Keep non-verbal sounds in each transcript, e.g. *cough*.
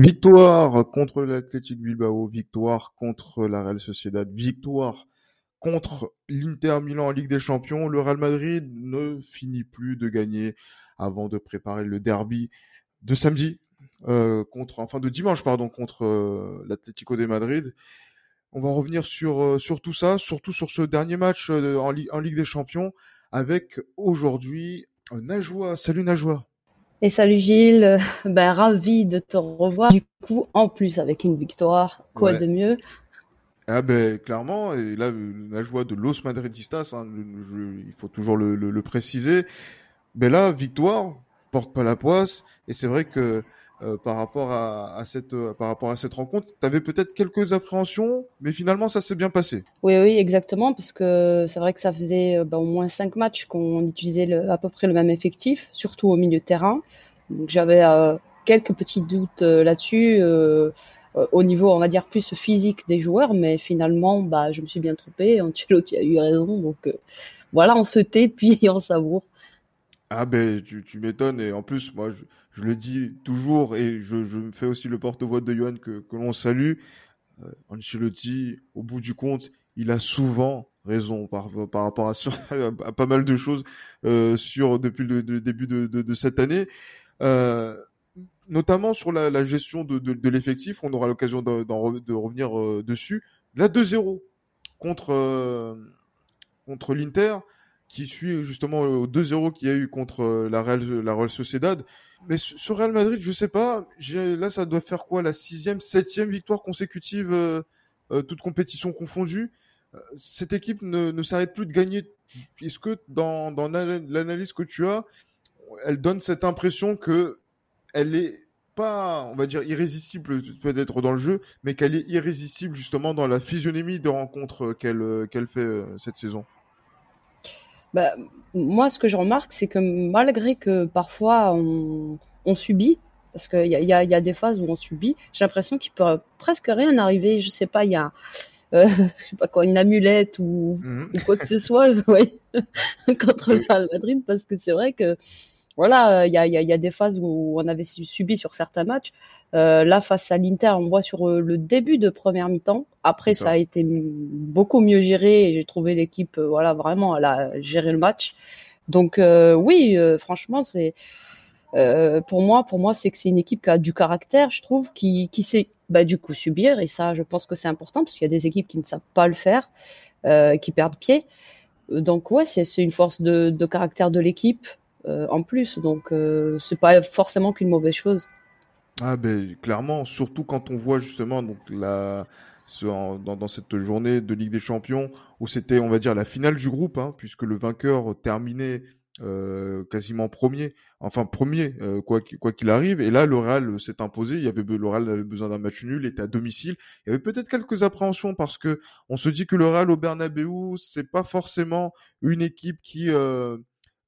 Victoire contre l'Athletic Bilbao, victoire contre la Real Sociedad, victoire contre l'Inter Milan en Ligue des Champions. Le Real Madrid ne finit plus de gagner avant de préparer le derby de samedi euh, contre, enfin de dimanche pardon, contre euh, l'Atlético de Madrid. On va revenir sur euh, sur tout ça, surtout sur ce dernier match en, en Ligue des Champions, avec aujourd'hui Najwa. Salut Najwa. Et salut Gilles, *laughs* ben, ravi de te revoir. Du coup, en plus avec une victoire, quoi de mieux? Ah ben clairement, et là la joie de Los Madridistas, hein, il faut toujours le, le, le, préciser. Ben là, victoire, porte pas la poisse, et c'est vrai que euh, par rapport à, à cette euh, par rapport à cette rencontre, tu avais peut-être quelques appréhensions, mais finalement ça s'est bien passé. Oui oui exactement parce que c'est vrai que ça faisait euh, ben, au moins cinq matchs qu'on utilisait le, à peu près le même effectif, surtout au milieu terrain. Donc j'avais euh, quelques petits doutes là-dessus au niveau, on va dire, plus physique des joueurs, mais finalement, bah, je me suis bien trompé. Ancelotti a eu raison, donc voilà, on se tait puis *laughs* on savoure. Ah ben, tu, tu m'étonnes, et en plus, moi, je, je, le dis toujours, et je, je me fais aussi le porte-voix de Johan que, que l'on salue. Euh, Ancelotti, au bout du compte, il a souvent raison par, par rapport à, *laughs* pas mal de choses euh, sur depuis le, début de, de, cette année. Euh, notamment sur la, gestion de, de, l'effectif, on aura l'occasion de, revenir euh, dessus. La 2-0 contre, contre l'Inter, qui suit justement au 2-0 qu'il y a eu contre euh, la Real, la Real Sociedad. Mais sur Real Madrid, je sais pas. Là, ça doit faire quoi La sixième, septième victoire consécutive, euh, euh, toute compétition confondue. Cette équipe ne, s'arrête plus de gagner. Est-ce que dans, l'analyse que tu as, elle donne cette impression que elle est pas, on va dire, irrésistible peut-être dans le jeu, mais qu'elle est irrésistible justement dans la physionomie des rencontres qu'elle fait cette saison? Bah, moi, ce que je remarque, c'est que malgré que parfois on, on subit, parce qu'il y a, y, a, y a des phases où on subit, j'ai l'impression qu'il peut presque rien arriver. Je sais pas, il y a, euh, *laughs* je sais pas quoi, une amulette ou, mhm. ou quoi que ce soit, *laughs* ouais, *laughs* contre le Real Madrid, parce que c'est vrai que voilà, il y a, y, a, y a, des phases où on avait subi sur certains matchs. Euh, là, face à l'Inter, on voit sur euh, le début de première mi-temps. Après, ça. a été beaucoup mieux géré et j'ai trouvé l'équipe, euh, voilà, vraiment, elle a géré le match. Donc euh, oui, franchement, c'est pour moi, pour moi, c'est que c'est une équipe qui a du caractère, je trouve, qui, qui sait bah, du coup subir et ça, je pense que c'est important parce qu'il y a des équipes qui ne savent pas le faire, qui perdent pied. Donc ouais, c'est une force de, de caractère de l'équipe. Euh, en plus. Donc euh, c'est pas forcément qu'une mauvaise chose. Ah ben clairement, surtout quand on voit justement donc la ce, dans, dans, cette journée de Ligue des Champions où c'était on va dire la finale du groupe hein, puisque le vainqueur terminait euh, quasiment premier, enfin premier euh, quoi quoi qu'il arrive. Et là, le Real s'est imposé. Il y avait le Real avait besoin d'un match nul, était à domicile. Il y avait peut-être quelques appréhensions parce que on se dit que le Real au Bernabeu, c'est pas forcément une équipe qui euh,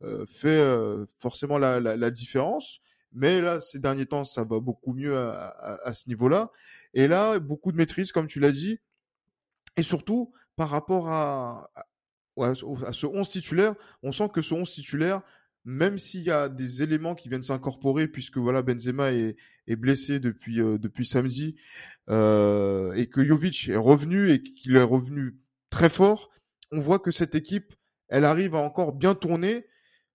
euh, fait euh, forcément la, la, la, différence. Mais là, ces derniers temps, ça va beaucoup mieux à, à, à ce niveau-là. Et là, beaucoup de maîtrise, comme tu l'as dit. Et surtout, par rapport à, à, ce 11 titulaire, on sent que ce 11 titulaire, même s'il y a des éléments qui viennent s'incorporer, puisque voilà Benzema est, est blessé depuis euh, depuis samedi, euh, et que Jovic est revenu et qu'il est revenu très fort, on voit que cette équipe, elle arrive à encore bien tourner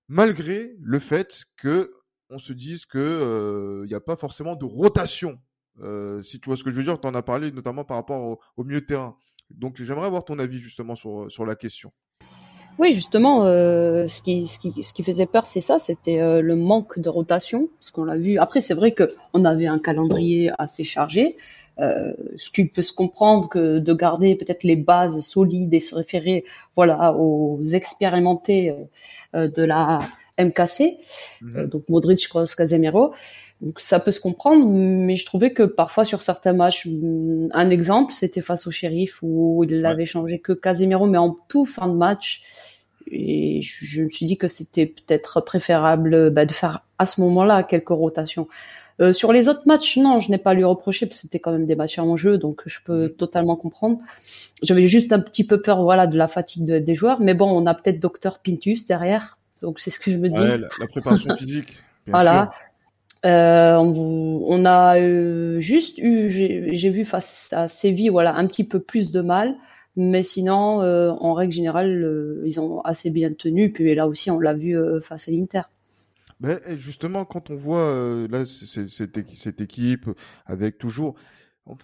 malgré le fait que on se dise que il euh, n'y a pas forcément de rotation. Euh, si tu vois ce que je veux dire, tu en as parlé notamment par rapport au, milieu terrain. Donc j'aimerais avoir ton avis justement sur, sur la question. Oui, justement, euh, ce, qui, ce, qui, ce qui faisait peur, c'est ça, c'était euh, le manque de rotation, parce qu'on l'a vu. Après, c'est vrai que on avait un calendrier assez chargé, euh, ce qui peut se comprendre que de garder peut-être les bases solides et se référer, voilà, aux expérimentés euh, de la MKC, mhm. euh, donc Modric, Kroos, Casemiro. Donc ça peut se comprendre, mais je trouvais que parfois sur certains matchs, mm, un exemple, c'était face au shérif où il n'avait changé que Casemiro, mais en tout fin de match. Et je me suis dit que c'était peut-être préférable bah, de faire à ce moment-là quelques rotations. Euh, sur les autres matchs, non, je n'ai pas lui reproché parce que c'était quand même des matchs en jeu, donc je peux mhm. totalement comprendre. J'avais juste un petit peu peur, voilà, de la fatigue des joueurs, mais bon, on a peut-être Docteur Pintus derrière, donc c'est ce que je me dis. Ouais, la, préparation *laughs* physique. voilà. on, a juste eu, j'ai vu face à Séville, voilà, un petit peu plus de mal. Mais sinon, en règle générale, ils ont assez bien tenu. Puis là aussi, on l'a vu face à l'Inter. Mais justement, quand on voit là cette, équipe avec toujours,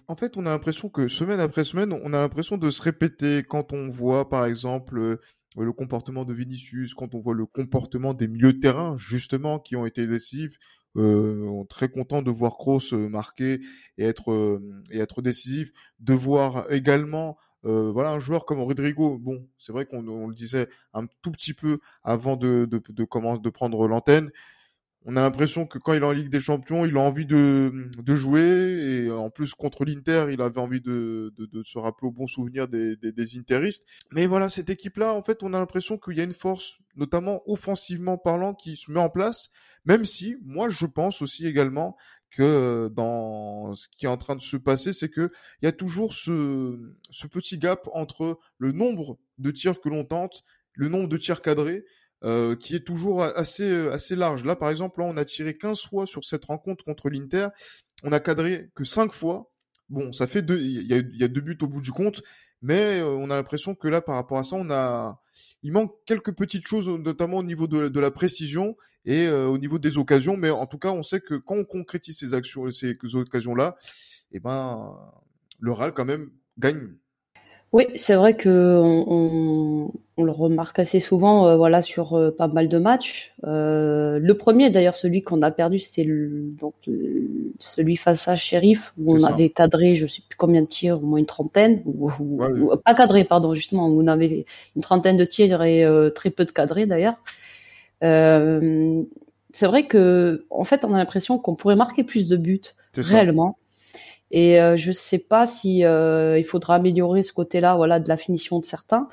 en fait, on a l'impression que semaine après semaine, on a l'impression de se répéter quand on voit, par exemple, le comportement de Vinicius, quand on voit le comportement des milieux de terrain, justement, qui ont été décisifs. Euh, très content de voir Kroos marquer et être et être décisif, de voir également euh, voilà un joueur comme Rodrigo. Bon, c'est vrai qu'on le disait un tout petit peu avant de de, de commencer de prendre l'antenne. On a l'impression que quand il est en Ligue des Champions, il a envie de, de jouer et en plus contre l'Inter, il avait envie de, de, de, se rappeler au bon souvenir des, des, des Interistes. Mais voilà, cette équipe-là, en fait, on a l'impression qu'il y a une force, notamment offensivement parlant, qui se met en place. Même si, moi, je pense aussi également que euh, dans ce qui est en train de se passer, c'est que il y a toujours ce, ce petit gap entre le nombre de tirs que l'on tente, le nombre de tirs cadrés, euh, qui est toujours assez assez large. Là, par exemple, là, on a tiré 15 fois sur cette rencontre contre l'Inter, on a cadré que 5 fois. Bon, ça fait deux, il y a, deux buts au bout du compte, mais euh, on a l'impression que là, par rapport à ça, on a, il manque quelques petites choses, notamment au niveau de, la précision et euh, au niveau des occasions. Mais en tout cas, on sait que quand on concrétise ces actions, ces occasions-là, eh ben, le RAL quand même gagne. Oui, c'est vrai que on, on, le remarque assez souvent, euh, voilà, sur euh, pas mal de matchs. Euh, le premier, d'ailleurs, celui qu'on a perdu, c'est donc celui face à Sheriff où on avait cadré, je sais plus combien de tirs, au moins une trentaine, ou, pas cadré, pardon, justement, où on avait une trentaine de tirs et très peu de cadrés d'ailleurs. Euh, c'est vrai que, en fait, on a l'impression qu'on pourrait marquer plus de buts réellement. Et euh, je sais pas si euh, il faudra améliorer ce côté-là, voilà, de la finition de certains,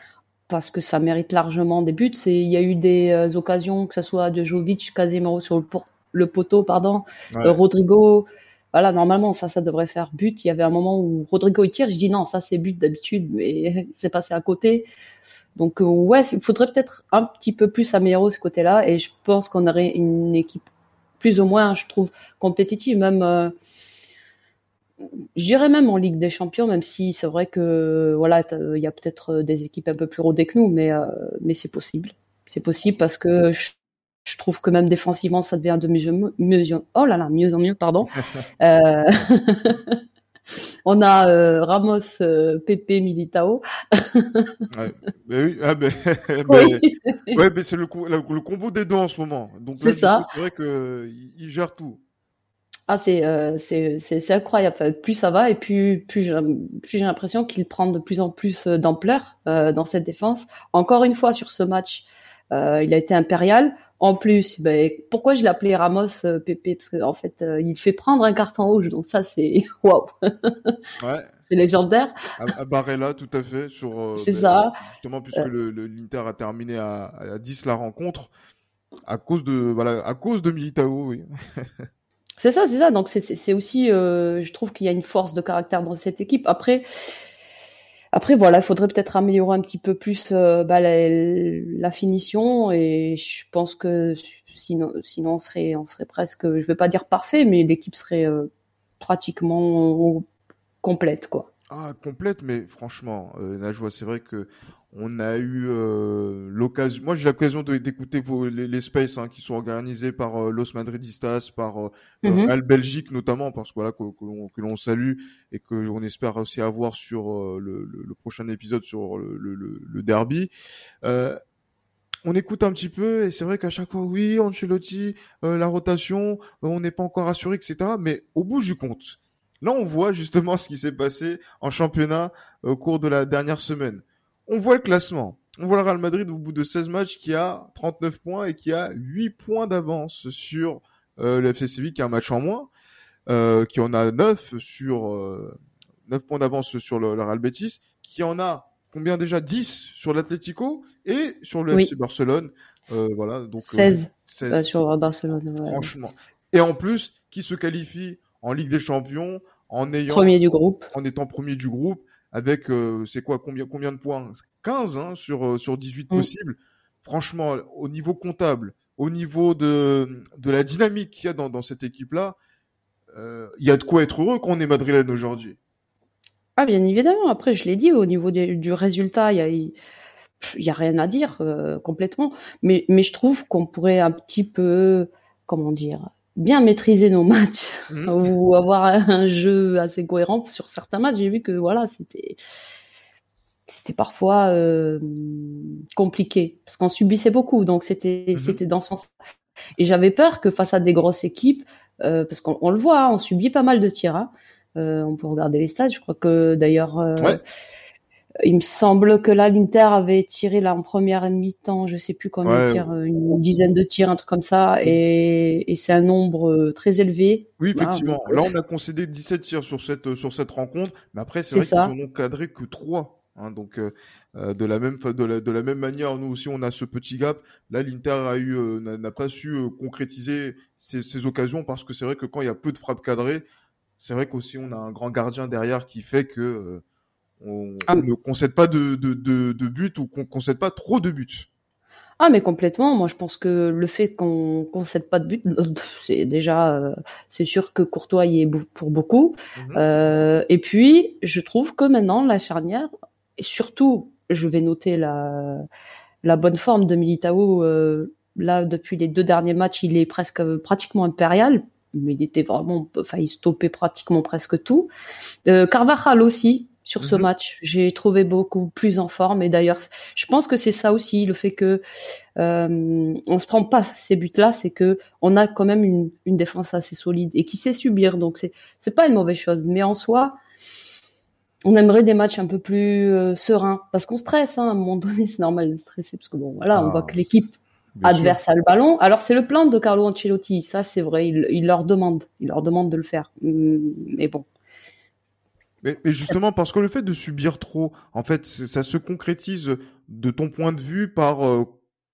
parce que ça mérite largement des buts. C'est, il y a eu des occasions, que ce soit de Jovic, Casemiro sur le, le poteau, pardon, Rodrigo. Voilà, normalement ça, ça devrait faire but. Il y avait un moment où Rodrigo il tire, je dis non, ça c'est but d'habitude, *laughs* mais c'est passé à côté. Donc euh, ouais, il faudrait peut-être un petit peu plus améliorer ce côté-là et je pense qu'on aurait une équipe plus ou moins, je trouve, compétitive, même euh, je dirais même en Ligue des Champions, même si c'est vrai que voilà, il y a peut-être des équipes un peu plus rodées que nous, mais euh, mais c'est possible, c'est possible parce que je, je, trouve que même défensivement ça devient de mieux, mieux oh là là mieux en mieux pardon. *laughs* euh, *laughs* On a euh, Ramos, euh, Pepe, Militao. *laughs* ouais. oui, ah, mais, Ouais, mais c'est le, le, combo des deux en ce moment. Donc. C'est vrai qu'il il gère tout. Ah, c'est euh, c'est incroyable. Plus ça va et plus plus j'ai l'impression qu'il prend de plus en plus euh, d'ampleur euh, dans cette défense. Encore une fois sur ce match, euh, il a été impérial. En plus, ben, pourquoi je l'appelais Ramos Pépé? Parce qu'en en fait, il fait prendre un carton rouge, donc ça c'est *laughs* waouh. Ouais. *laughs* c'est légendaire. À, Barella, tout à fait. Sur. C'est ben, ça. Justement, puisque le l'Inter a terminé à, à 10 la rencontre à cause de voilà à cause de Militao, oui. *laughs* c'est ça, c'est ça. Donc c'est aussi, je trouve qu'il y a une force de caractère dans cette équipe. Après. Après, voilà, il faudrait peut-être améliorer un petit peu plus euh, bah, la, finition et je pense que sinon, sinon on serait, on serait presque, je vais pas dire parfait, mais l'équipe serait euh, pratiquement complète, quoi. Ah, complète, mais franchement, euh, Najwa, c'est vrai que on a eu euh, l'occasion. Moi, j'ai l'occasion d'écouter vos les, les spaces hein, qui sont organisés par euh, Los Madridistas, par euh, mm Al Belgique notamment, parce que voilà que, que l'on salue et que on espère aussi avoir sur le, le, prochain épisode sur le, le derby. on écoute un petit peu et c'est vrai qu'à chaque fois, oui, Ancelotti, la rotation, on n'est pas encore assuré, etc. Mais au bout du compte, Là, on voit justement *laughs* ce qui s'est passé en championnat au cours de la dernière semaine. On voit le classement. On voit le Real Madrid au bout de 16 matchs qui a 39 points et qui a 8 points d'avance sur euh, le FC Séville qui a un match en moins, euh, qui en a 9 sur euh, 9 points d'avance sur le, Real Betis, qui en a combien déjà? 10 sur l'Atlético et sur le FC Barcelone. Euh, voilà, donc 16, euh, 16. sur Barcelone. Franchement. Et en plus, qui se qualifie en Ligue des Champions en ayant premier du groupe, en étant premier du groupe, avec euh, c'est quoi combien combien de points? 15 hein, sur euh, sur 18 mm. possibles. Franchement, au niveau comptable, au niveau de, de la dynamique qu'il y a dans, dans cette équipe-là, euh, il y a de quoi être heureux qu'on est madrilène aujourd'hui. Ah, bien évidemment. Après, je l'ai dit, au niveau du résultat, il y a, il y a rien à dire euh, complètement. Mais, mais je trouve qu'on pourrait un petit peu, comment dire, bien maîtriser nos matchs mmh. *laughs* ou avoir un jeu assez cohérent sur certains matchs. J'ai vu que voilà, c'était c'était parfois euh, compliqué parce qu'on subissait beaucoup, donc c'était mmh c'était dans son et j'avais peur que face à des grosses équipes, euh, parce qu'on le voit, hein, on subit pas mal de tirs. Hein. Euh, on peut regarder les stats. Je crois que d'ailleurs, il me semble que là, l'Inter avait tiré là en première mi-temps, je sais plus combien de tirs, une dizaine de tirs, un truc comme ça, et, c'est un nombre très élevé. Oui, effectivement. là, on a concédé 17 tirs sur cette sur cette rencontre, mais après, c'est vrai qu'ils en ont cadré que 3. Hein, donc de la même de la, même manière, nous aussi on a ce petit gap. Là, l'Inter a eu n'a pas su concrétiser ces, ces, occasions parce que c'est vrai que quand il y a peu de frappes cadrées, c'est vrai qu'aussi on a un grand gardien derrière qui fait que euh, on, ah, ne concède pas de, de, de, de but ou qu'on concède pas trop de buts. Ah mais complètement. Moi je pense que le fait qu'on concède pas de but, *laughs* c'est déjà euh, c'est sûr que Courtois y est pour beaucoup. Mhm. euh, et puis je trouve que maintenant la charnière, et surtout je vais noter la la bonne forme de Militao. Euh, là depuis les deux derniers matchs, il est presque pratiquement impérial mais il était vraiment, enfin, il stoppait pratiquement presque tout. Carvajal aussi sur ce mhm. match, j'ai trouvé beaucoup plus en forme. Et d'ailleurs, je pense que c'est ça aussi, le fait que euh, on se prend pas ces buts-là, c'est que on a quand même une, une, défense assez solide et qui sait subir. Donc c'est c'est pas une mauvaise chose. Mais en soi, on aimerait des matchs un peu plus euh, sereins parce qu'on stresse. Hein, à un moment donné, c'est normal de stresser parce que bon, voilà, on voit que l'équipe adverse à le ballon. Alors c'est le plan de Carlo Ancelotti, ça c'est vrai, il, leur demande, il leur demande de le faire. Mm, mais bon. Mais, justement parce que le fait de subir trop, en fait, ça se concrétise de ton point de vue par euh,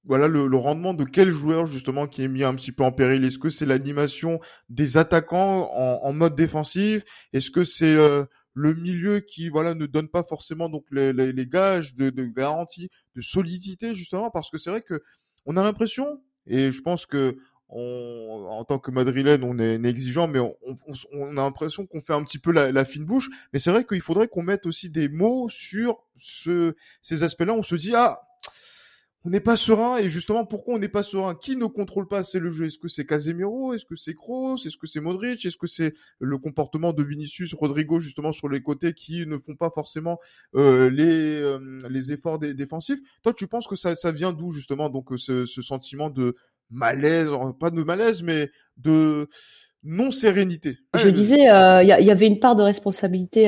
voilà le, rendement de quel joueur justement qui est mis un petit peu en péril. Est-ce que c'est l'animation des attaquants en, mode défensif? Est-ce que c'est euh, le milieu qui voilà ne donne pas forcément donc les, les, gages de, de garantie, de solidité justement? Parce que c'est vrai que on a l'impression, et je pense que on, en tant que madrilène, on est, exigeant, mais on, on, a l'impression qu'on fait un petit peu la, fine bouche. Mais c'est vrai qu'il faudrait qu'on mette aussi des mots sur ce, ces aspects-là. On se dit ah, on n'est pas serein et justement pourquoi on n'est pas serein? Qui ne contrôle pas? Assez le jeu. Est-ce que c'est Casemiro? Est-ce que c'est Kroos? Est-ce que c'est Modric? Est-ce que c'est le comportement de Vinicius, Rodrigo justement sur les côtés qui ne font pas forcément euh, les euh, les efforts défensifs? Toi, tu penses que ça ça vient d'où justement donc ce, ce sentiment de malaise, pas de malaise, mais de non sérénité. Je disais, euh, il y, avait une part de responsabilité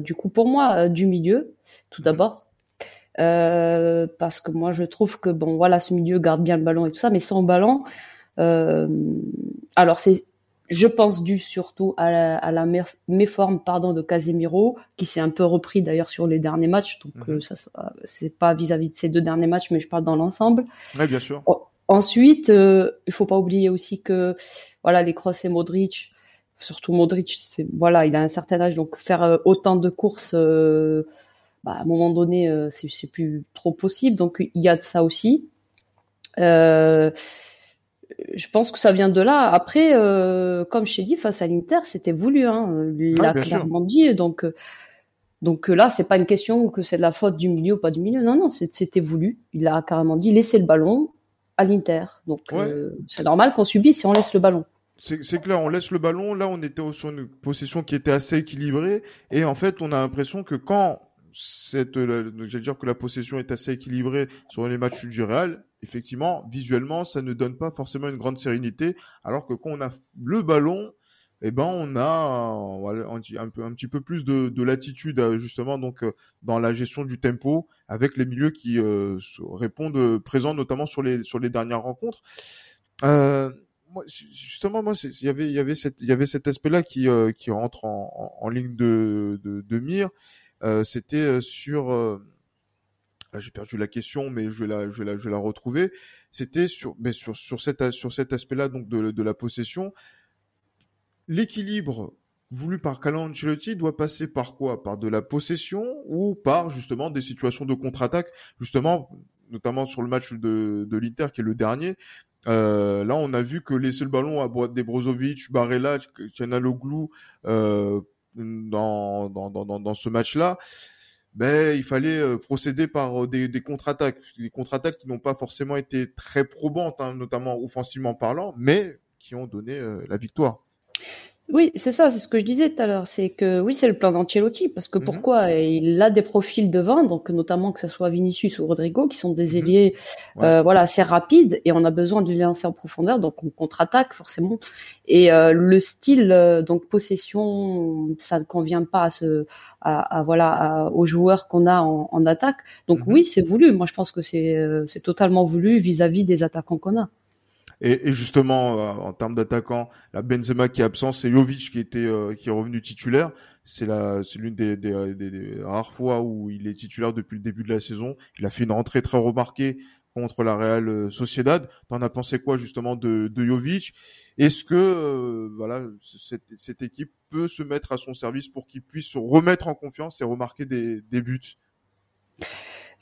du coup pour moi du milieu, tout mhm. d'abord, euh, parce que moi je trouve que bon voilà ce milieu garde bien le ballon et tout ça, mais sans ballon, euh, alors c'est je pense dû surtout à la, à la méforme pardon de Casemiro qui s'est un peu repris d'ailleurs sur les derniers matchs donc mhm. euh, ça, c'est pas vis-à-vis de ces deux derniers matchs mais je parle dans l'ensemble. Oui bien sûr. Ensuite euh, il faut pas oublier aussi que voilà les Kroos et Modric surtout Modric voilà il a un certain âge donc faire euh, autant de courses bah, à un moment donné, euh, c'est plus trop possible. Donc il y a de ça aussi. Euh, je pense que ça vient de là. Après, euh, comme je t'ai dit, face à l'Inter, c'était voulu. Hein. Il l'a clairement dit. Donc, donc là, c'est pas une question que c'est de la faute du milieu ou pas du milieu. Non, non, c'était voulu. Il a carrément dit laissez le ballon à l'Inter. Donc c'est normal qu'on subisse si on laisse le ballon. C'est clair, on laisse le ballon. Là, on était sur une possession qui était assez équilibrée. Et en fait, on a l'impression que quand cette, j'allais dire que la possession est assez équilibrée sur les matchs du Real. Effectivement, visuellement, ça ne donne pas forcément une grande sérénité, alors que quand on a le ballon, eh ben on a un, peu, un petit peu plus de, de latitude euh, justement donc euh, dans la gestion du tempo avec les milieux qui euh, répondent présents notamment sur les sur les dernières rencontres. Euh, moi, justement, moi, il y avait, il y avait cette, il y avait cet aspect-là qui, qui rentre en, en, ligne de, de, de mire. Euh, c'était euh, sur euh, j'ai perdu la question, mais je vais la, je vais la, je vais la retrouver. C'était sur, mais sur, sur cet, sur cet aspect-là, donc de, de la possession. L'équilibre voulu par Carlo Ancelotti doit passer par quoi? Par de la possession ou par justement des situations de contre-attaque, justement, notamment sur le match de, l'Inter qui est le dernier. Euh, là, on a vu que laisser le ballon à des Brozovic, Barella, Chanaloglu euh, dans, ce match-là, ben, il fallait euh, procéder par des, des contre-attaques. Des contre-attaques qui n'ont pas forcément été très probantes, hein, notamment offensivement parlant, mais qui ont donné la victoire. Oui, c'est ça, c'est ce que je disais tout à l'heure. C'est que oui, c'est le plan d'Ancelotti, parce que mmh pourquoi Il a des profils devant, donc notamment que ce soit Vinicius ou Rodrigo, qui sont des mmh ailiers, euh, voilà, assez rapides, et on a besoin de les lancer en profondeur, donc on contre-attaque forcément. Et euh, le style, euh, donc possession, ça ne convient pas à ce, à, voilà, aux joueurs qu'on a en, en, attaque. Donc mmh oui, c'est voulu. Moi, je pense que c'est c'est totalement voulu vis-à-vis des attaquants qu'on a. Et, et justement, euh, en termes d'attaquant, la Benzema qui est absent, c'est Jovic qui était euh, qui est revenu titulaire. C'est la, c'est l'une des, des, des, rares fois où il est titulaire depuis le début de la saison. Il a fait une rentrée très remarquée contre la Real euh, Sociedad. T'en as pensé quoi justement de, de Jovic? Est-ce que voilà cette, cette, équipe peut se mettre à son service pour qu'il puisse se remettre en confiance et remarquer des, des buts?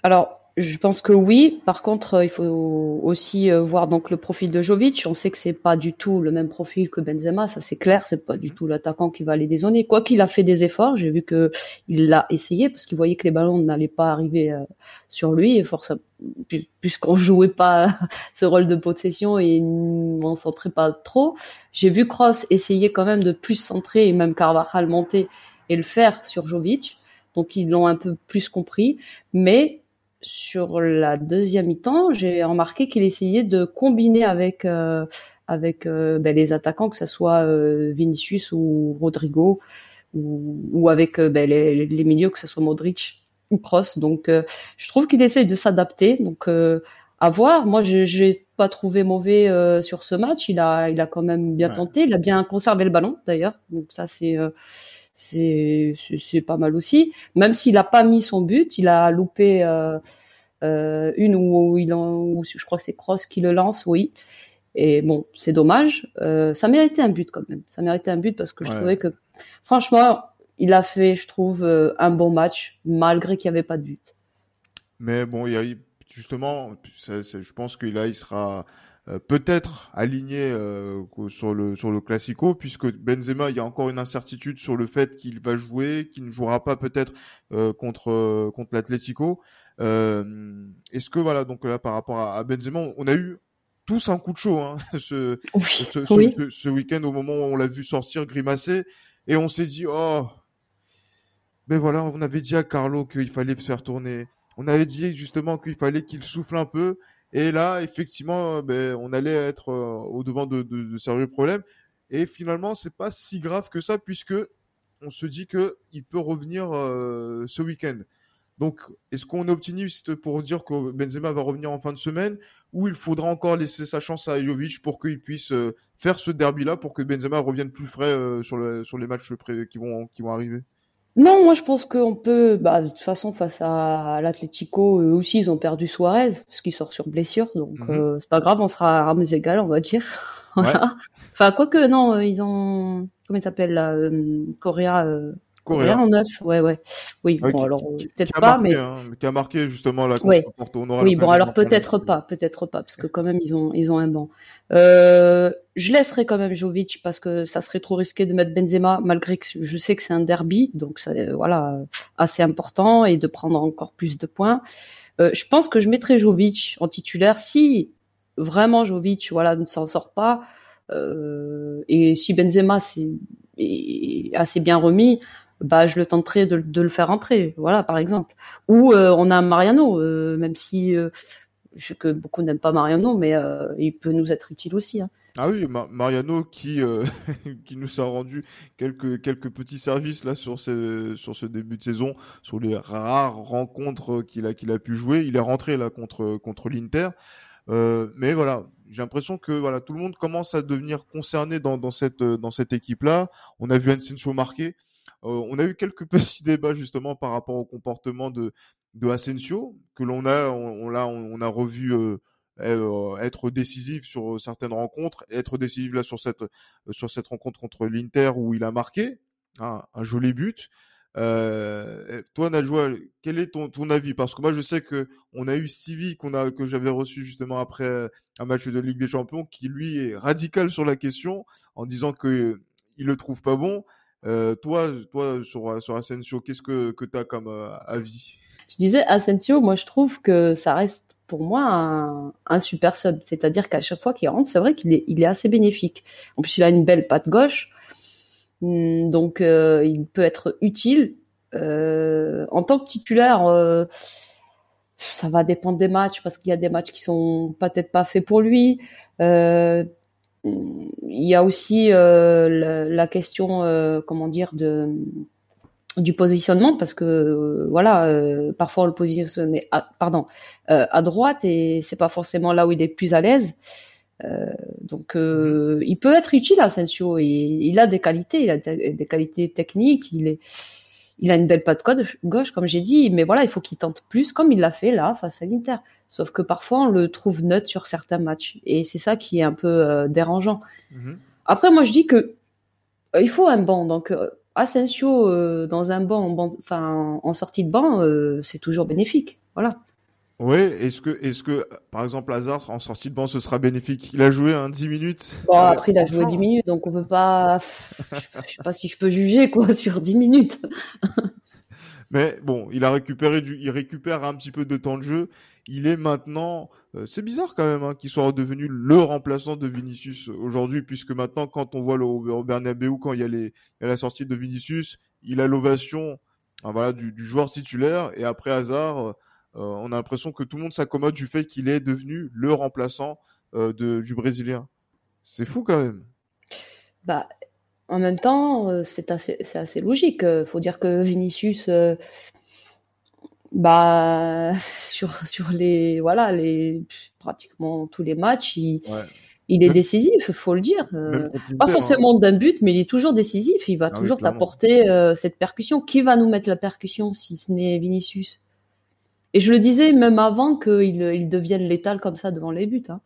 Alors je pense que oui. Par contre, il faut aussi euh, voir donc le profil de Jovic. On sait que c'est pas du tout le même profil que Benzema, ça c'est clair. C'est pas du tout l'attaquant qui va les dézonner. Quoi qu'il a fait des efforts, j'ai vu que il l'a essayé parce qu'il voyait que les ballons n'allaient pas arriver euh, sur lui et forcément puisqu'on jouait pas *laughs* ce rôle de possession et on centrait pas trop. J'ai vu Kroos essayer quand même de plus centrer et même Carvajal monter et le faire sur Jovic. Donc ils l'ont un peu plus compris, mais sur la deuxième mi-temps, j'ai remarqué qu'il essayait de combiner avec euh, avec euh, ben, les attaquants, que ce soit euh, Vinicius ou Rodrigo, ou, ou avec ben, les, les, milieux, que ce soit Modric ou Kroos. Donc, je trouve qu'il essaye de s'adapter. Donc, à voir. Moi, je n'ai pas trouvé mauvais sur ce match. Il a il a quand même bien tenté. Il a bien conservé le ballon, d'ailleurs. Donc ça, c'est c'est c'est pas mal aussi. Même s'il a pas mis son but, il a loupé euh, euh, une où, il en, je crois que c'est Cross qui le lance, oui. Et bon, c'est dommage. Euh, ça méritait un but quand même. Ça méritait un but parce que je trouvais que, franchement, il a fait, je trouve, un bon match malgré qu'il n'y avait pas de but. Mais bon, il y a justement, je pense qu'il là, il sera euh, peut-être aligné euh, sur le sur le classico puisque Benzema il y a encore une incertitude sur le fait qu'il va jouer qu'il ne jouera pas peut-être euh, contre contre l'Atlético. Est-ce que voilà donc là par rapport à, Benzema on a eu tous un coup de chaud hein, *laughs* ce, ce, ce, week-end au moment où on l'a vu sortir grimacer et on s'est dit oh mais voilà on avait dit à Carlo qu'il fallait faire tourner on avait dit justement qu'il fallait qu'il souffle un peu et là, effectivement, ben, on allait être euh, au devant de, de, de, sérieux problèmes. Et finalement, c'est pas si grave que ça puisque on se dit que il peut revenir euh, ce week-end. Donc, est-ce qu'on est optimiste pour dire que Benzema va revenir en fin de semaine ou il faudra encore laisser sa chance à Jovic pour qu'il puisse euh, faire ce derby-là pour que Benzema revienne plus frais sur, le, sur les matchs qui vont, qui vont arriver? Non, moi je pense qu'on peut, bah, de toute façon face à l'Atlético, eux aussi ils ont perdu Suarez parce qu'il sort sur blessure, donc mhm. euh, c'est pas grave, on sera à armes égales, on va dire. *laughs* voilà. Enfin quoique non, ils ont comment il s'appelle là, euh, Correa, euh, Correa en neuf, ouais ouais. Oui, bon alors peut-être pas, mais hein, qui a marqué justement la ouais. Porto. oui, bon alors peut-être pas, peut-être pas, parce que quand même ils ont ils ont un banc. Euh, je laisserai quand même Jovic parce que ça serait trop risqué de mettre Benzema, malgré que je sais que c'est un derby, donc c'est voilà assez important et de prendre encore plus de points. Euh, je pense que je mettrai Jovic en titulaire si vraiment Jovic voilà ne s'en sort pas euh, et si Benzema est, assez bien remis, bah je le tenterai de, de, le faire entrer, voilà par exemple. Ou euh, on a Mariano, euh, même si euh, je sais que beaucoup n'aiment pas Mariano, mais il peut nous être utile aussi. Hein. Ah oui, Mariano qui *laughs* qui nous a rendu quelques quelques petits services là sur ce sur ce début de saison, sur les rares rencontres qu'il a qu'il a pu jouer. Il est rentré là contre contre l'Inter. Euh, mais voilà, j'ai l'impression que voilà tout le monde commence à devenir concerné dans, dans cette dans cette équipe là. On a vu Asensio marquer. Euh, on a eu quelques *laughs* petits débats justement par rapport au comportement de de Asensio que l'on a on, on, on a revu euh, euh, être décisif sur certaines rencontres, être décisif là sur cette sur cette rencontre contre l'Inter où il a marqué hein, un joli but. Euh, toi, Najwa, quel est ton, ton avis? Parce que moi, je sais que on a eu Stevie qu'on a que j'avais reçu justement après un match de Ligue des Champions, qui lui est radical sur la question en disant que il le trouve pas bon. Euh, toi, toi sur sur Asensio, qu'est-ce que que as comme euh, avis? Je disais Asensio, moi je trouve que ça reste pour moi un, super sub, c'est-à-dire qu'à chaque fois qu'il rentre, c'est vrai qu'il est assez bénéfique. En plus, il a une belle patte gauche. Hmm, donc euh, il peut être utile. Euh, en tant que titulaire, euh, ça va dépendre des matchs parce qu'il y a des matchs qui sont peut-être pas faits pour lui. il y a aussi la, question, comment dire, de du positionnement parce que voilà parfois on le positionne à, pardon à droite et c'est pas forcément là où il est plus à l'aise euh, donc, euh, il peut être utile, Asensio. Il, il a des qualités, il a des qualités techniques. Il est, il a une belle patte gauche, comme j'ai dit. Mais voilà, il faut qu'il tente plus, comme il l'a fait là face à l'Inter. Sauf que parfois, on le trouve neutre sur certains matchs, et c'est ça qui est un peu euh, dérangeant. Mhm. Après, moi, je dis que il faut un banc. Donc, Asensio dans un banc, en sortie de banc, c'est toujours bénéfique. Voilà. Oui, est-ce que, est-ce que, par exemple, Hazard en sortie de banc, ce sera bénéfique? Il a joué un 10 minutes? Bon, après, il a joué 10 minutes, donc on peut pas. *laughs* je, sais pas si je peux juger quoi *laughs* sur 10 minutes. Mais bon, il a récupéré du, il récupère un petit peu de temps de jeu. Il est maintenant, euh, c'est bizarre quand même hein, qu'il soit devenu le remplaçant de Vinicius aujourd'hui, puisque maintenant, quand on voit le au Bernabeu, quand il y a les, il y a la sortie de Vinicius, il a l'ovation, hein, voilà, du, du, joueur titulaire, et après Hazard euh, on a l'impression que tout le monde s'accommode du fait qu'il est devenu le remplaçant euh, de, du Brésilien. C'est fou quand même. Bah, en même temps, euh, c'est assez, assez logique. Il faut dire que Vinicius, bah, *laughs* sur, sur les, voilà, les, pratiquement tous les matchs, il, il est décisif, faut le dire. pas hein. forcément d'un but, mais il est toujours décisif. Il va ah toujours t'apporter cette percussion. Qui va nous mettre la percussion si ce n'est Vinicius? Et je le disais même avant qu'il il devienne létal comme ça devant les buts. Hein.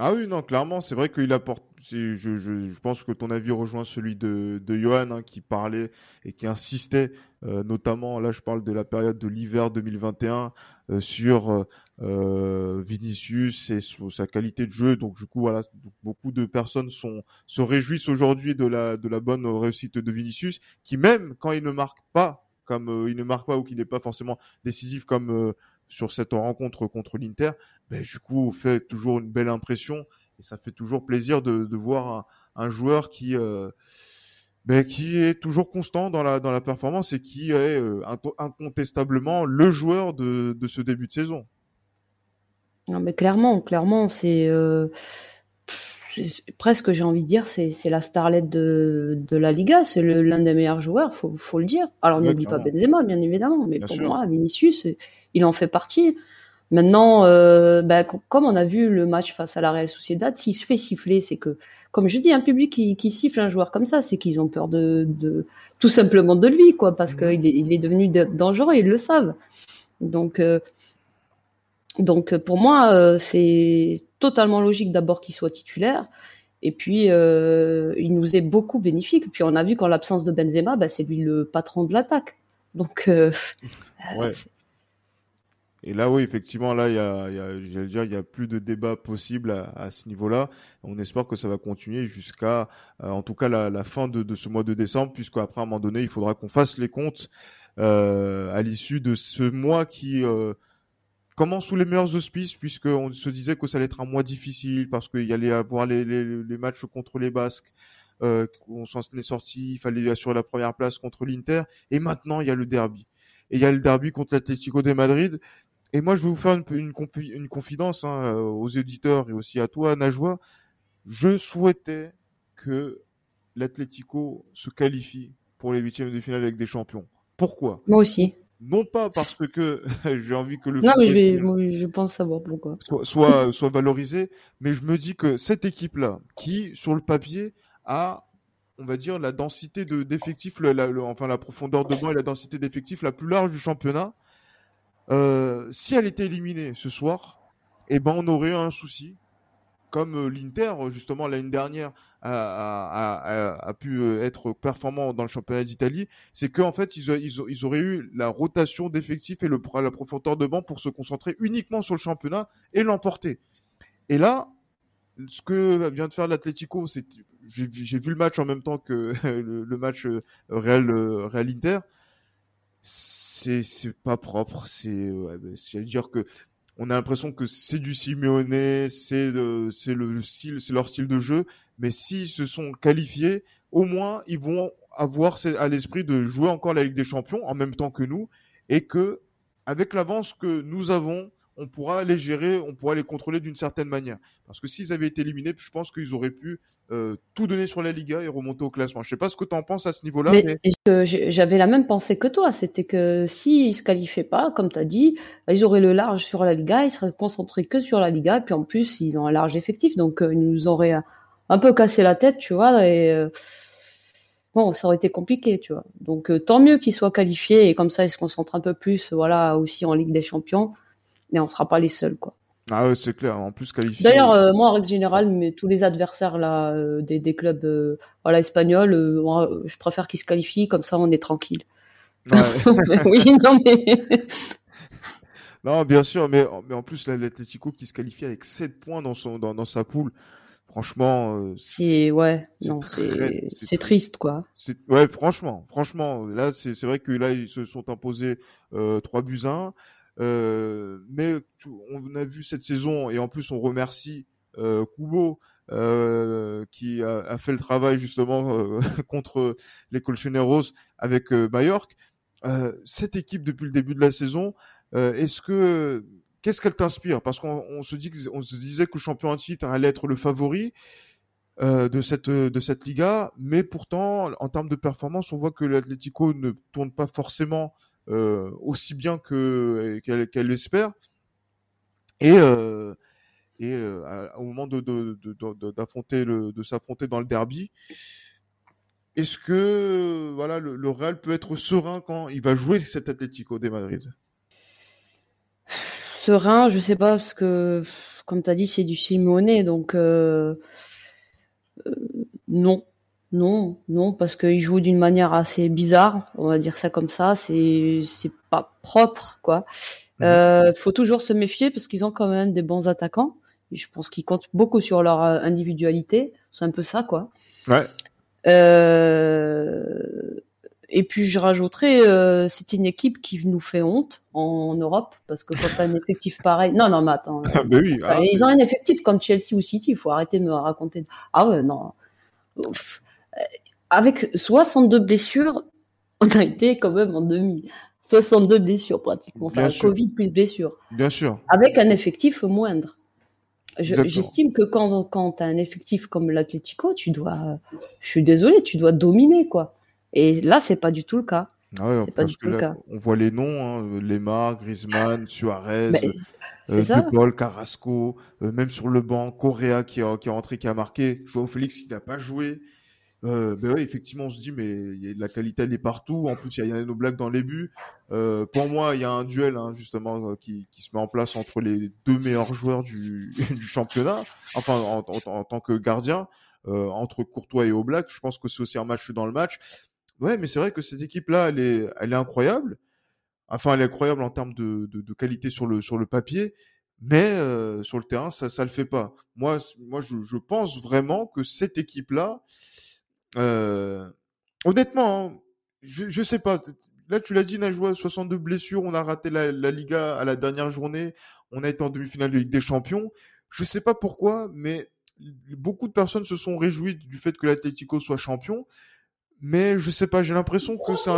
Ah oui, non, clairement, c'est vrai qu'il apporte. Je, je, pense que ton avis rejoint celui de, de Johan hein, qui parlait et qui insistait, euh, notamment, là je parle de la période de l'hiver 2021, euh, sur euh, Vinicius et sa qualité de jeu. Donc du coup, voilà, beaucoup de personnes sont, se réjouissent aujourd'hui de la, de la bonne réussite de Vinicius, qui même quand il ne marque pas comme il ne marque pas ou qu'il n'est pas forcément décisif comme sur cette rencontre contre l'Inter, ben, du coup, fait toujours une belle impression et ça fait toujours plaisir de, de voir un, joueur qui euh, ben, qui est toujours constant dans la dans la performance et qui est incontestablement le joueur de, de ce début de saison. Non mais clairement, clairement, c'est presque j'ai envie de dire c'est la starlette de, de la Liga, c'est l'un des meilleurs joueurs, faut faut le dire. Alors n'oublie pas Benzema bien évidemment, mais pour moi Vinicius il en fait partie. Maintenant, euh, ben, comme on a vu le match face à la Real Sociedad, s'il se fait siffler, c'est que, comme je dis, un public qui, qui siffle un joueur comme ça, c'est qu'ils ont peur de, de, tout simplement de lui, quoi, parce mmh. qu'il est, il est devenu dangereux, ils le savent. Donc, euh, donc pour moi, euh, c'est totalement logique d'abord qu'il soit titulaire. Et puis, il nous est beaucoup bénéfique. Puis on a vu qu'en l'absence de Benzema, bah, c'est lui le patron de l'attaque. Donc, *laughs* ouais. Et là, oui, effectivement, là, il y a, a dire, il y a plus de débat possible à, ce niveau-là. On espère que ça va continuer jusqu'à, en tout cas, la, la fin de, de, ce mois de décembre, puisqu'après, à un moment donné, il faudra qu'on fasse les comptes euh, à l'issue de ce mois qui comment sous les meilleurs auspices, puisqu'on se disait que ça allait être un mois difficile, parce qu'il y allait avoir les, les, les, matchs contre les Basques, euh, on s'en est sorti, il fallait assurer la première place contre l'Inter, et maintenant il y a le derby. Et il y a le derby contre l'Atlético de Madrid, et moi je vais vous faire une, une, une confidence hein, euh, aux éditeurs et aussi à toi, Najwa. Je souhaitais que l'Atlético se qualifie pour les huitièmes de finale avec des champions. Pourquoi? Moi aussi. Non pas parce que *laughs* j'ai envie que le non mais je, je pense savoir pourquoi. Soit, soit, valorisé. Mais je me dis que cette équipe là qui sur le papier a on va dire la densité de d'effectifs enfin la profondeur de banc et la densité d'effectifs la plus large du championnat euh, si elle était éliminée ce soir eh ben on aurait un souci comme l'Inter justement l'année dernière a, pu être performant dans le championnat d'Italie, c'est qu'en fait ils, ils, auraient eu la rotation d'effectifs et le, la profondeur de banc pour se concentrer uniquement sur le championnat et l'emporter. Et là, ce que vient de faire l'Atlético, c'est j'ai vu le match en même temps que *laughs* le, match Real Real Inter. C'est c'est pas propre. C'est dire que on a l'impression que c'est du Simeone, c'est c'est le style, c'est leur style de jeu. Mais s'ils se sont qualifiés, au moins ils vont avoir à l'esprit de jouer encore la Ligue des Champions en même temps que nous, et que avec l'avance que nous avons, on pourra les gérer, on pourra les contrôler d'une certaine manière. Parce que s'ils avaient été éliminés, je pense qu'ils auraient pu euh, tout donner sur la Liga et remonter au classement. Je sais pas ce que tu en penses à ce niveau-là. Mais, j'avais la même pensée que toi. C'était que s'ils se qualifiaient pas, comme tu as dit, ils auraient le large sur la Liga, ils seraient concentrés que sur la Liga, et puis en plus, ils ont un large effectif. Donc, euh, ils nous auraient un peu cassé la tête, tu vois, et euh, bon, ça aurait été compliqué, tu vois. Donc, tant mieux qu'ils soient qualifiés, et comme ça, ils se concentrent un peu plus, voilà, aussi en Ligue des Champions mais on sera pas les seuls, quoi. Ah ouais, c'est clair. En plus qualifié. D'ailleurs, euh, moi en règle générale, mais tous les adversaires là euh, des, des, clubs euh, voilà espagnols, je préfère qu'ils se qualifient comme ça, on est tranquille. Ouais. *laughs* oui, non mais. *laughs* non, bien sûr, mais mais en plus l'Atlético qui se qualifie avec 7 points dans son dans, dans sa poule. Franchement, c'est ouais, non, c'est triste quoi. Ouais, franchement, franchement, là c'est vrai que là ils se sont imposés euh, 3 buts 1. Euh, mais on a vu cette saison et en plus on remercie euh, Kubo euh, qui a, a, fait le travail justement euh, *laughs* contre les Colchoneros avec euh, Mallorca. cette équipe depuis le début de la saison, est-ce que qu'est-ce qu'elle t'inspire? Parce qu'on se dit on se disait que le champion en titre allait être le favori. Euh, de cette de cette Liga, mais pourtant en termes de performance, on voit que l'Atlético ne tourne pas forcément euh, aussi bien que qu'elle l'espère. Et euh, et euh, au moment de d'affronter le de s'affronter dans le derby, est-ce que voilà le, Real peut être serein quand il va jouer cet Atlético de Madrid? Serein, je sais pas parce que comme tu as dit c'est du Simone donc euh, non non, non, parce qu'il joue d'une manière assez bizarre, on va dire ça comme ça. C'est c'est pas propre, quoi. Mhm. Euh, faut toujours se méfier parce qu'ils ont quand même des bons attaquants. je pense qu'ils comptent beaucoup sur leur euh, individualité. C'est un peu ça, quoi. Ouais. Euh, et puis je rajouterais, euh, c'est une équipe qui nous fait honte en, Europe parce que quand t'as un effectif pareil, non non mais attends, ah, ben oui, ah, ils ont un effectif comme Chelsea ou City, il faut arrêter de me raconter. Ah ouais non, avec 62 blessures, *laughs* on a été quand même en demi. 62 blessures pratiquement. Enfin, Covid plus blessures. Bien sûr. Avec un effectif moindre. J'estime que quand, quand tu as un effectif comme l'Atlético, tu dois, je suis désolé, tu dois dominer, quoi. Et là, c'est pas du tout le cas. Ah pas du tout le cas. On voit les noms, hein, Lemar, Griezmann, Suarez, euh, De Paul, Carrasco, euh, même sur le banc, Correa qui, a, qui est rentré, qui a marqué, Joao Félix qui n'a pas joué. Euh, ben ouais, effectivement, on se dit, mais y a, la qualité, elle est partout. En plus, il y a nos blagues dans les buts. Euh, pour moi, il y a un duel, hein, justement, euh, qui, qui, se met en place entre les deux meilleurs joueurs du, *laughs* du championnat, enfin, en, en, tant que gardien, euh, entre Courtois et Oblak. Je pense que c'est aussi un match dans le match. Ouais, mais c'est vrai que cette équipe-là, elle est, elle est incroyable. Enfin, elle est incroyable en termes de, de, de qualité sur le, sur le papier. Mais euh, sur le terrain, ça, ça le fait pas. Moi, moi, je, je pense vraiment que cette équipe-là, euh, honnêtement, hein, je, je sais pas. Là, tu l'as dit, on a joué 62 blessures, on a raté la, Liga à la dernière journée, on a été en demi-finale de Ligue des Champions. Je sais pas pourquoi, mais beaucoup de personnes se sont réjouies du fait que l'Atlético soit champion. Mais je sais pas, j'ai l'impression que c'est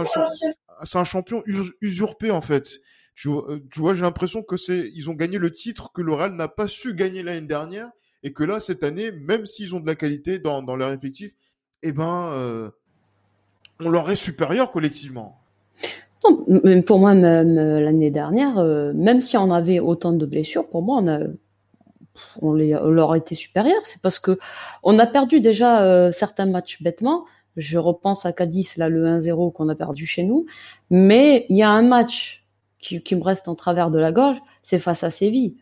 un, champion usurpé en fait. Tu, euh, tu vois, j'ai l'impression que c'est, ils ont gagné le titre que l'Oral n'a pas su gagner l'année dernière et que là, cette année, même s'ils ont de la qualité dans leur effectif, eh ben, euh, on leur est supérieur collectivement. Non, pour moi, même euh, l'année dernière, euh, même si on avait autant de blessures, pour moi, on a, on, les, on leur a été supérieur. C'est parce que on a perdu déjà certains matchs bêtement. Je repense à Cadiz, là, le 1-0 qu'on a perdu chez nous. Mais il y a un match qui, qui, me reste en travers de la gorge, c'est face à Séville.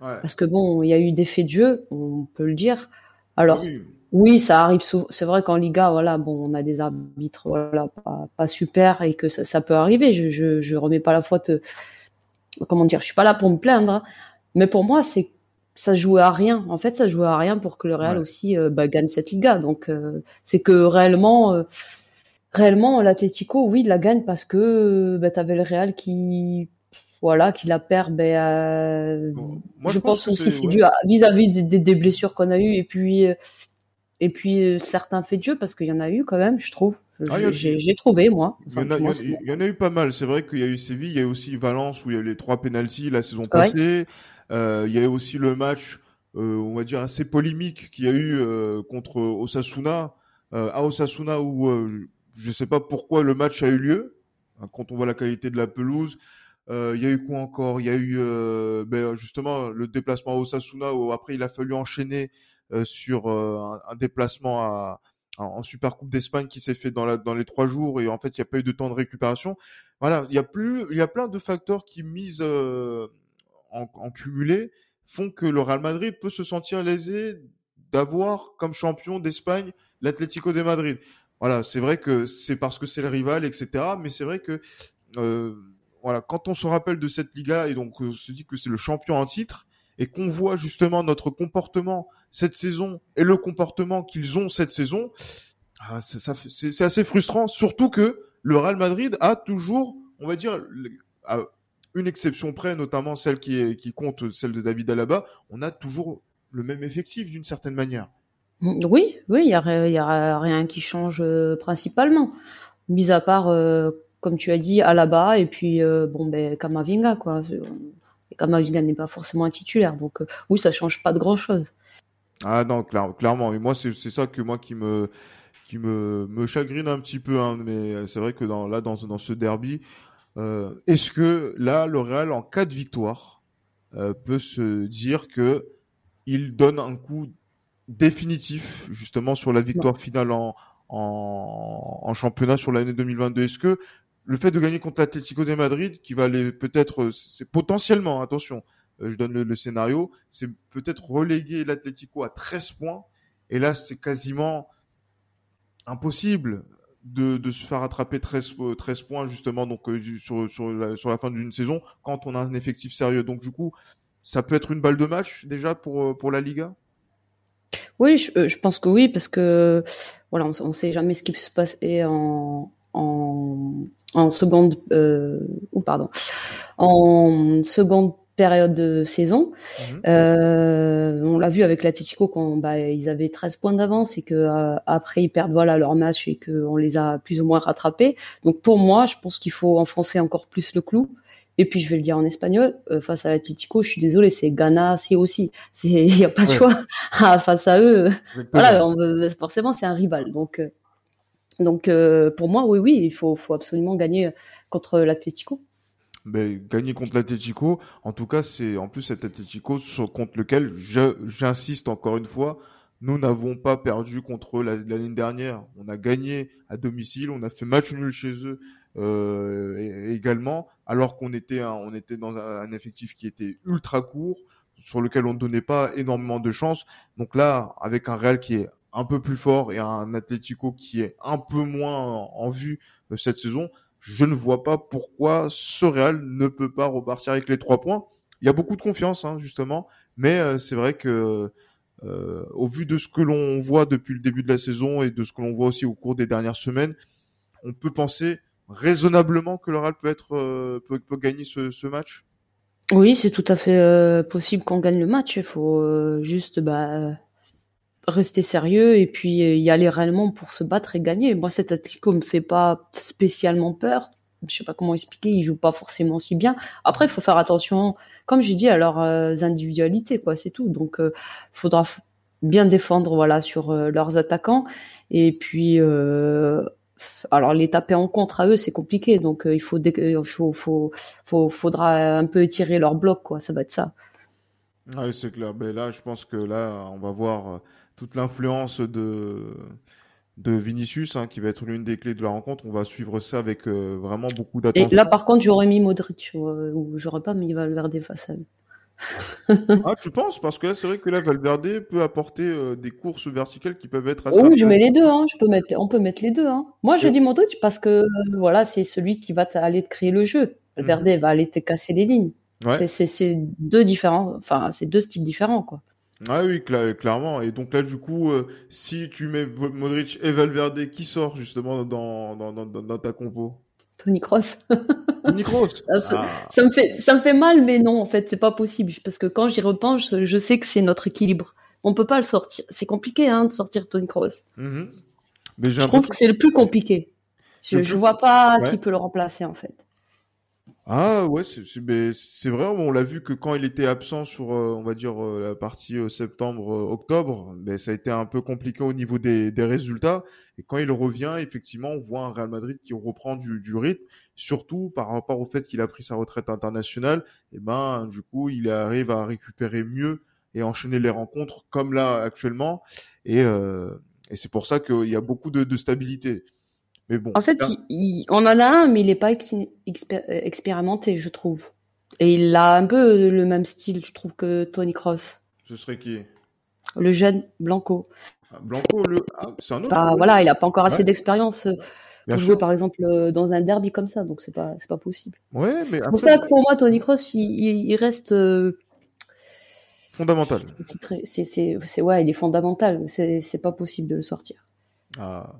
Parce que bon, il y a eu des faits de jeu, on peut le dire. Alors, oui, ça arrive souvent. C'est vrai qu'en Liga, voilà, bon, on a des arbitres, voilà, pas, super et que ça, peut arriver. Je, je, je, remets pas la faute. Comment dire Je suis pas là pour me plaindre, hein. mais pour moi, c'est ça jouait à rien. En fait, ça jouait à rien pour que le Real aussi euh, bah, gagne cette Liga. Donc, euh, c'est que réellement, euh, réellement, l'Atlético, oui, la gagne parce que bah, tu avais le Real qui voilà, qui la perd. Ben, moi, je, pense, aussi c'est dû vis-à-vis des, blessures qu'on a eues et puis et puis certains faits de jeu parce qu'il y en a eu quand même, je trouve. Ah, j'ai trouvé moi. Il y, en a, eu pas mal. C'est vrai qu'il y a eu Séville, il y a eu aussi Valence où il y a eu les trois pénalties la saison passée. Euh, il y a eu aussi le match, euh, on va dire assez polémique qu'il y a eu euh, contre Osasuna à Osasuna où je ne sais pas pourquoi le match a eu lieu hein, quand on voit la qualité de la pelouse. Euh, il y a eu quoi encore? Il y a eu euh, ben, justement le déplacement à Osasuna où après il a fallu enchaîner euh, sur un, un, déplacement à, en Super Coupe d'Espagne qui s'est fait dans, la, dans les trois jours et en fait il n'y a pas eu de temps de récupération. Voilà, il y a plus, il y a plein de facteurs qui misent en, en cumulé font que le Real Madrid peut se sentir lésé d'avoir comme champion d'Espagne l'Atlético de Madrid. Voilà, c'est vrai que c'est parce que c'est le rival, etc. Mais c'est vrai que euh, voilà, quand on se rappelle de cette Liga et donc on se dit que c'est le champion en titre et qu'on voit justement notre comportement cette saison et le comportement qu'ils ont cette saison, ah, c'est assez frustrant. Surtout que le Real Madrid a toujours, on va dire, une exception près, notamment celle qui, compte, celle de David Alaba, on a toujours le même effectif d'une certaine manière. Oui, oui, il y a, a rien qui change euh, principalement, mis à part euh, comme tu as dit, à la bas et puis euh, bon ben Kamavinga quoi. Kamavinga n'est pas forcément un titulaire, donc oui, ça change pas de grand chose. Ah non, clairement. Et moi, c'est ça que moi qui me qui me, me chagrine un petit peu, hein, mais c'est vrai que dans là dans dans ce derby, euh, est-ce que là le Real en cas de victoire peut se dire que il donne un coup définitif justement sur la victoire finale en, en, en, championnat sur l'année 2022. Est-ce que le fait de gagner contre l'Atlético de Madrid, qui va aller peut-être, c'est potentiellement, attention, euh, je donne le, scénario, c'est peut-être reléguer l'Atlético à 13 points. Et là, c'est quasiment impossible de, se faire attraper 13, 13 points justement donc euh, sur, la, fin d'une saison quand on a un effectif sérieux. Donc du coup, ça peut être une balle de match déjà pour, euh, la Liga? Oui, je, je pense que oui, parce que voilà, on ne sait jamais ce qui peut se passer en, en seconde euh, ou pardon en seconde période de saison. Mhm. Euh, on l'a vu avec l'Atletico quand bah, ils avaient 13 points d'avance et que euh, après ils perdent voilà leur match et que on les a plus ou moins rattrapés. Donc pour moi, je pense qu'il faut enfoncer encore plus le clou. Et puis je vais le dire en espagnol, euh, face à l'Atletico, je suis désolée, c'est Ghana, c'est aussi, *laughs* il n'y a pas de choix *laughs* ah, face à eux. Voilà, forcément c'est un rival. Donc donc pour moi, oui, oui, il faut, faut absolument gagner contre l'Atlético. Mais gagner contre l'Atlético, en tout cas, c'est en plus cet Atlético contre lequel j'insiste encore une fois, nous n'avons pas perdu contre l'année dernière. On a gagné à domicile, on a fait match nul chez eux euh, également, alors qu'on était on était dans un, effectif qui était ultra court, sur lequel on ne donnait pas énormément de chance. Donc là, avec un Real qui est un peu plus fort et un Atletico qui est un peu moins en vue euh, cette saison, je ne vois pas pourquoi ce Real ne peut pas repartir avec les trois points. Il y a beaucoup de confiance, hein, justement, mais euh, c'est vrai que euh, au vu de ce que l'on voit depuis le début de la saison et de ce que l'on voit aussi au cours des dernières semaines, on peut penser raisonnablement que le Real peut être peut, peut gagner ce, ce match. Oui, c'est tout à fait possible qu'on gagne le match. Il faut juste bah, rester sérieux et puis euh, y aller réellement pour se battre et gagner. Moi, cet Atlético me fait pas spécialement peur. Je sais pas comment expliquer, ils jouent pas forcément si bien. Après, il faut faire attention, comme j'ai dit, à leurs euh, individualités, quoi, c'est tout. Donc, euh, faudra bien défendre, voilà, sur leurs attaquants. Et puis, alors les taper en contre à eux, c'est compliqué. Donc, il faut, il faut, faut, faudra un peu étirer leur bloc, quoi. Ça va être ça. Oui, c'est clair. Mais là, je pense que là, on va voir toute l'influence de de Vinicius, hein, qui va être l'une des clés de la rencontre. On va suivre ça avec euh, vraiment beaucoup d'attention. Et là, par contre, j'aurais mis Modric, euh, ou j'aurais pas mis Valverde face à eux. *laughs* ah, tu penses? Parce que là, c'est vrai que là, Valverde peut apporter euh, des courses verticales qui peuvent être assez. Oui, je mets les deux. Hein. Je peux mettre, on peut mettre les deux. Hein. Moi, je dis Modric parce que voilà, c'est celui qui va aller te créer le jeu. Valverde mhm. va aller te casser les lignes. C'est deux différents, enfin, c'est deux styles différents, quoi. Ah oui, clairement. Et donc là, du coup, euh, si tu mets Modric et Valverde, qui sort justement dans, dans, dans, dans ta compo? Tony Cross. Tony Cross. Ah. ça, me fait, ça me fait mal, mais non, en fait, c'est pas possible. Parce que quand j'y repense, je sais que c'est notre équilibre. On peut pas le sortir. C'est compliqué, hein, de sortir Tony Cross. Mm-hmm. Mais je trouve que c'est le plus compliqué. Je, je vois pas qui peut le remplacer, en fait. Ah ouais, c'est vrai, on l'a vu que quand il était absent sur, euh, on va dire, euh, la partie euh, septembre-octobre, ben, ça a été un peu compliqué au niveau des, des, résultats. Et quand il revient, effectivement, on voit un Real Madrid qui reprend du, du rythme, surtout par rapport au fait qu'il a pris sa retraite internationale. Et ben, du coup, il arrive à récupérer mieux et enchaîner les rencontres comme là actuellement. Et, et c'est pour ça qu'il y a beaucoup de, de stabilité. En fait, on en a un, mais il n'est pas expérimenté, je trouve. Et il a un peu le même style, je trouve, que Tony Cross. Ce serait qui? Le jeune Blanco. Ah, Blanco, le... Ah, c'est un autre. Bah, voilà, il n'a pas encore assez d'expérience euh, pour jouer, par exemple, euh, dans un derby comme ça, donc c'est pas, c'est pas possible. Ouais, mais c'est pour ça que pour moi, Tony Cross, il, reste. Euh, fondamental. C'est, c'est, ouais, il est fondamental. C'est, c'est pas possible de le sortir. Ah.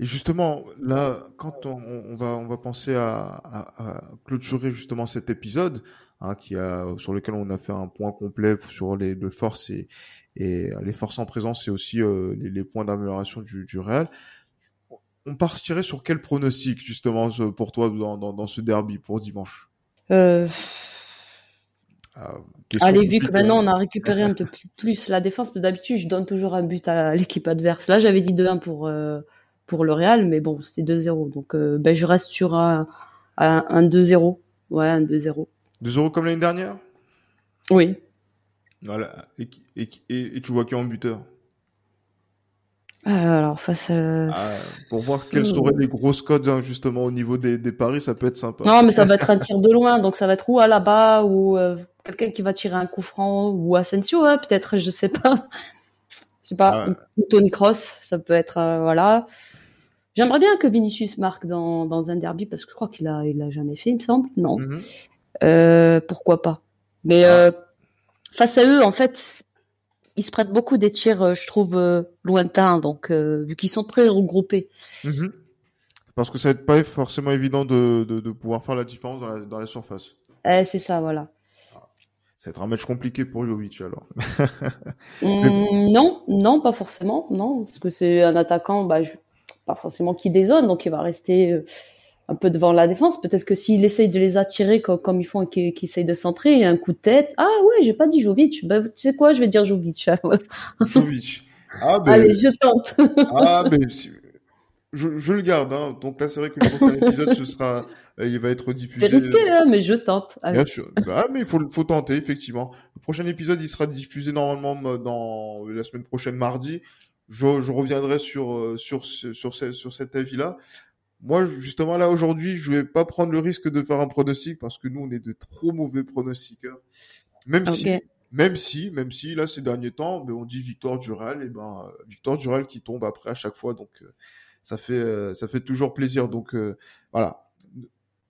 Et justement, là, quand on, on va, on va penser à, à, à, clôturer justement cet épisode, hein, qui a, sur lequel on a fait un point complet sur les, les forces et, et les forces en présence et aussi euh, les, les, points d'amélioration du, du Real. On partirait sur quel pronostic justement pour toi dans, dans, dans ce derby pour dimanche? Euh... Ah, Allez, vu que maintenant on a récupéré un peu *laughs* plus la défense, d'habitude je donne toujours un but à l'équipe adverse. Là j'avais dit 2-1 pour, euh, pour le Real, mais bon, c'était 2-0. Donc, euh, ben, je reste sur un, un, 2-0. Ouais, un 2-0. 2-0 comme l'année dernière? Oui. Voilà. Et, et, et, tu vois qui en buteur? Euh, alors face à... ah, pour voir quels hmm. seraient les grosses codes hein, justement au niveau des, des, paris, ça peut être sympa. Non, mais ça va être un tir de loin, donc ça va être ou à la bas ou euh, quelqu'un qui va tirer un coup franc ou Asensio, hein, peut-être, je sais pas. Je sais pas, ah Tony Cross, ça peut être voilà. J'aimerais bien que Vinicius marque dans, dans un derby parce que je crois qu'il a, il a jamais fait, il me semble. Non. Mhm. euh, pourquoi pas Mais ah. euh, face à eux, en fait, ils se prêtent beaucoup des tirs, euh, je trouve, lointains, donc vu qu'ils sont très regroupés. Mhm. Parce que ça va être pas forcément évident de, de, de pouvoir faire la différence dans la, dans la surface. Eh, c'est ça, voilà. Ah. Ça va être un match compliqué pour Jovic alors. *laughs* Mmh, non, non, pas forcément, non, parce que c'est un attaquant, bah, je pas forcément qui dézone, donc il va rester euh, un peu devant la défense. Peut-être que s'il essaye de les attirer comme, comme ils font et qu'ils essayent de centrer, un coup de tête. Ah ouais, j'ai pas dit Jovic. Ben, tu sais quoi, je vais dire Jovic. *laughs* Jovic. Ah, ben... Allez, je tente. *laughs* ah, ben, je, je, le garde. Hein. Donc là, c'est vrai que le prochain épisode, ce sera, euh, il va être diffusé. C'est risqué, hein, mais je tente. Bien sûr. Bah, mais il faut, faut tenter, effectivement. Le prochain épisode, il sera diffusé normalement euh, dans la semaine prochaine, mardi je, je reviendrai sur, euh, sur, sur, sur, sur cet avis-là. Moi, justement, là, aujourd'hui, je vais pas prendre le risque de faire un pronostic parce que nous, on est de trop mauvais pronostiqueurs. Même si, même si, même si, là, ces derniers temps, ben, on dit victoire du Real, et ben, victoire du Real qui tombe après à chaque fois. Donc, euh, ça fait, euh, ça fait toujours plaisir. Donc, voilà.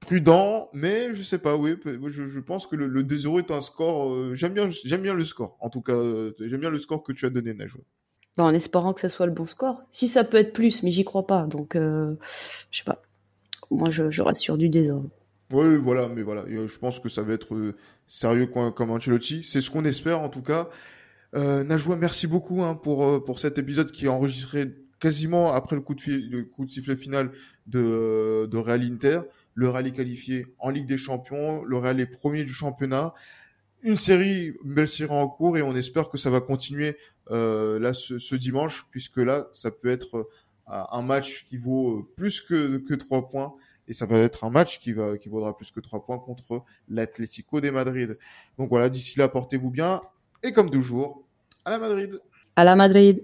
Prudent, mais je sais pas, oui, je, je pense que le, le 2-0 est un score, j'aime bien, j'aime bien le score. En tout cas, j'aime bien le score que tu as donné, Najwa. Bah, en espérant que ça soit le bon score. Si ça peut être plus, mais j'y crois pas. Donc, euh, je sais pas. Moi, je, je reste sur du désordre. Oui, voilà, mais voilà, je pense que ça va être euh, sérieux comme, Ancelotti. C'est ce qu'on espère en tout cas. Euh, Najwa, merci beaucoup hein, pour euh, cet épisode qui est enregistré quasiment après le coup de, le coup de sifflet final de, de Real Inter. Le Real est qualifié en Ligue des Champions. Le Real est premier du championnat une série, une belle série en cours et on espère que ça va continuer euh, là ce, dimanche puisque là ça peut être euh, un match qui vaut euh, plus que que trois points et ça va être un match qui va qui vaudra plus que trois points contre l'Atlético de Madrid. Donc voilà, d'ici là portez-vous bien et comme toujours à la Madrid. À la Madrid.